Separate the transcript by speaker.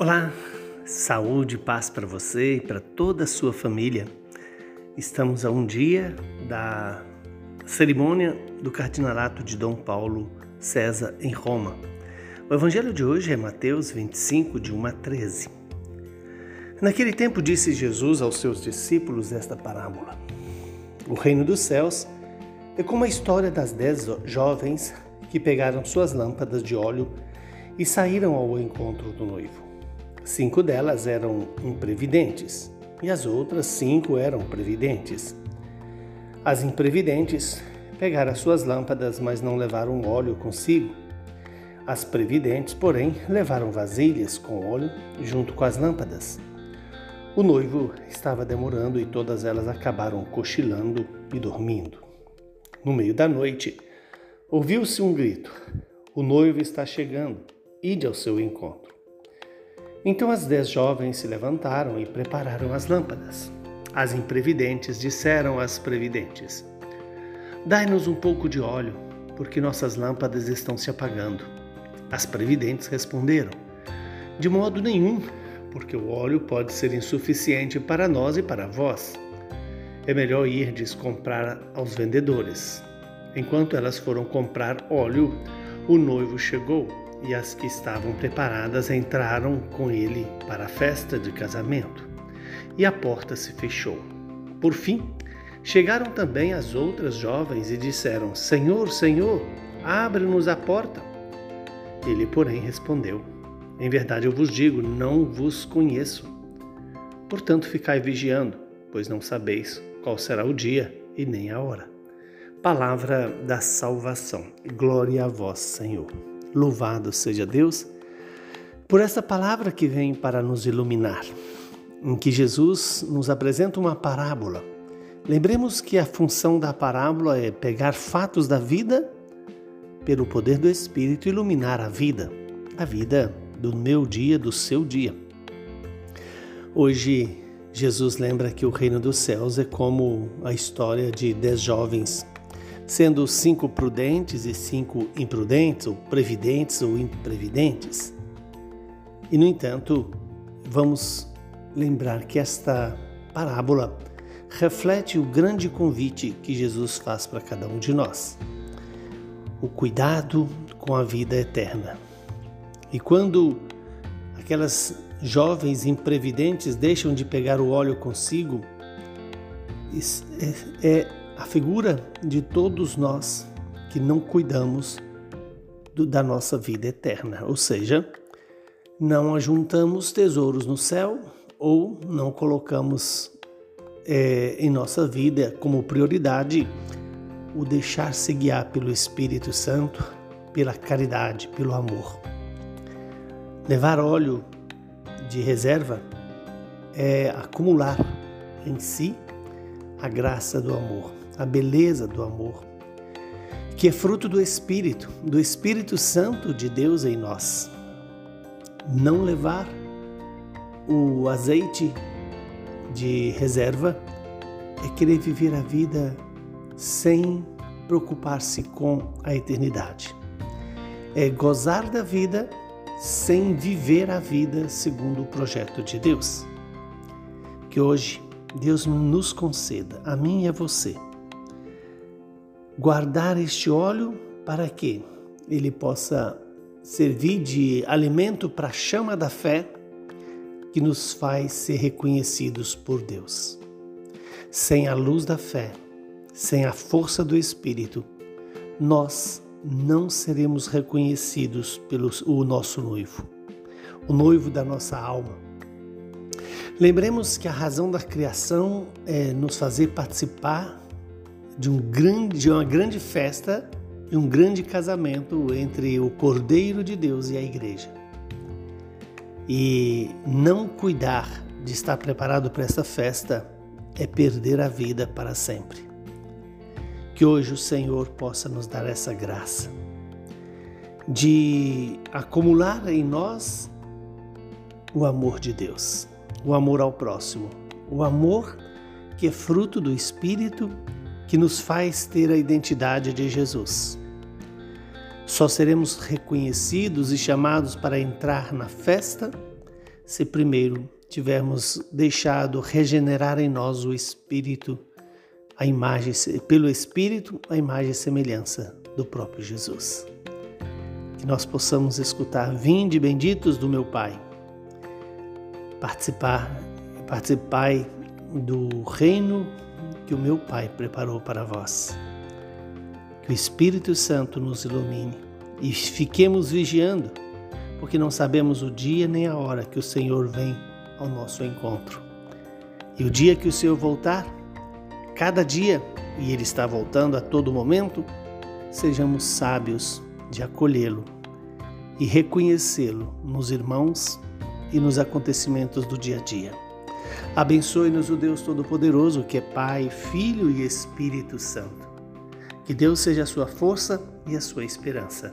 Speaker 1: Olá, saúde e paz para você e para toda a sua família. Estamos a um dia da cerimônia do cardinalato de Dom Paulo César em Roma. O evangelho de hoje é Mateus 25, de 1 a 13. Naquele tempo disse Jesus aos seus discípulos esta parábola: O reino dos céus é como a história das dez jovens que pegaram suas lâmpadas de óleo e saíram ao encontro do noivo. Cinco delas eram imprevidentes e as outras cinco eram previdentes. As imprevidentes pegaram as suas lâmpadas, mas não levaram óleo consigo. As previdentes, porém, levaram vasilhas com óleo junto com as lâmpadas. O noivo estava demorando e todas elas acabaram cochilando e dormindo. No meio da noite, ouviu-se um grito: O noivo está chegando, ide ao seu encontro. Então as dez jovens se levantaram e prepararam as lâmpadas. As imprevidentes disseram às previdentes: Dai-nos um pouco de óleo, porque nossas lâmpadas estão se apagando. As previdentes responderam: De modo nenhum, porque o óleo pode ser insuficiente para nós e para vós. É melhor irdes comprar aos vendedores. Enquanto elas foram comprar óleo, o noivo chegou e as que estavam preparadas entraram com ele para a festa de casamento, e a porta se fechou. Por fim, chegaram também as outras jovens e disseram: Senhor, Senhor, abre-nos a porta. Ele, porém, respondeu: Em verdade eu vos digo, não vos conheço. Portanto, ficai vigiando, pois não sabeis qual será o dia e nem a hora. Palavra da salvação. Glória a vós, Senhor. Louvado seja Deus por essa palavra que vem para nos iluminar, em que Jesus nos apresenta uma parábola. Lembremos que a função da parábola é pegar fatos da vida pelo poder do Espírito iluminar a vida, a vida do meu dia, do seu dia. Hoje, Jesus lembra que o reino dos céus é como a história de dez jovens sendo cinco prudentes e cinco imprudentes, ou previdentes ou imprevidentes. E, no entanto, vamos lembrar que esta parábola reflete o grande convite que Jesus faz para cada um de nós: o cuidado com a vida eterna. E quando aquelas jovens imprevidentes deixam de pegar o óleo consigo, é, é a figura de todos nós que não cuidamos do, da nossa vida eterna, ou seja, não ajuntamos tesouros no céu ou não colocamos é, em nossa vida como prioridade o deixar-se guiar pelo Espírito Santo, pela caridade, pelo amor. Levar óleo de reserva é acumular em si a graça do amor a beleza do amor, que é fruto do Espírito, do Espírito Santo de Deus em nós. Não levar o azeite de reserva é querer viver a vida sem preocupar-se com a eternidade. É gozar da vida sem viver a vida segundo o projeto de Deus. Que hoje Deus nos conceda, a mim e a você, guardar este óleo para que ele possa servir de alimento para a chama da fé que nos faz ser reconhecidos por Deus. Sem a luz da fé, sem a força do Espírito, nós não seremos reconhecidos pelo o nosso noivo, o noivo da nossa alma. Lembremos que a razão da criação é nos fazer participar de, um grande, de uma grande festa e um grande casamento entre o Cordeiro de Deus e a igreja. E não cuidar de estar preparado para essa festa é perder a vida para sempre. Que hoje o Senhor possa nos dar essa graça de acumular em nós o amor de Deus, o amor ao próximo, o amor que é fruto do Espírito que nos faz ter a identidade de Jesus. Só seremos reconhecidos e chamados para entrar na festa se primeiro tivermos deixado regenerar em nós o Espírito, a imagem, pelo Espírito, a imagem e semelhança do próprio Jesus. Que nós possamos escutar, vinde benditos do meu Pai, participar, participar do reino que o meu Pai preparou para vós. Que o Espírito Santo nos ilumine e fiquemos vigiando, porque não sabemos o dia nem a hora que o Senhor vem ao nosso encontro. E o dia que o Senhor voltar, cada dia, e Ele está voltando a todo momento, sejamos sábios de acolhê-lo e reconhecê-lo nos irmãos e nos acontecimentos do dia a dia. Abençoe-nos o Deus Todo-Poderoso, que é Pai, Filho e Espírito Santo. Que Deus seja a sua força e a sua esperança.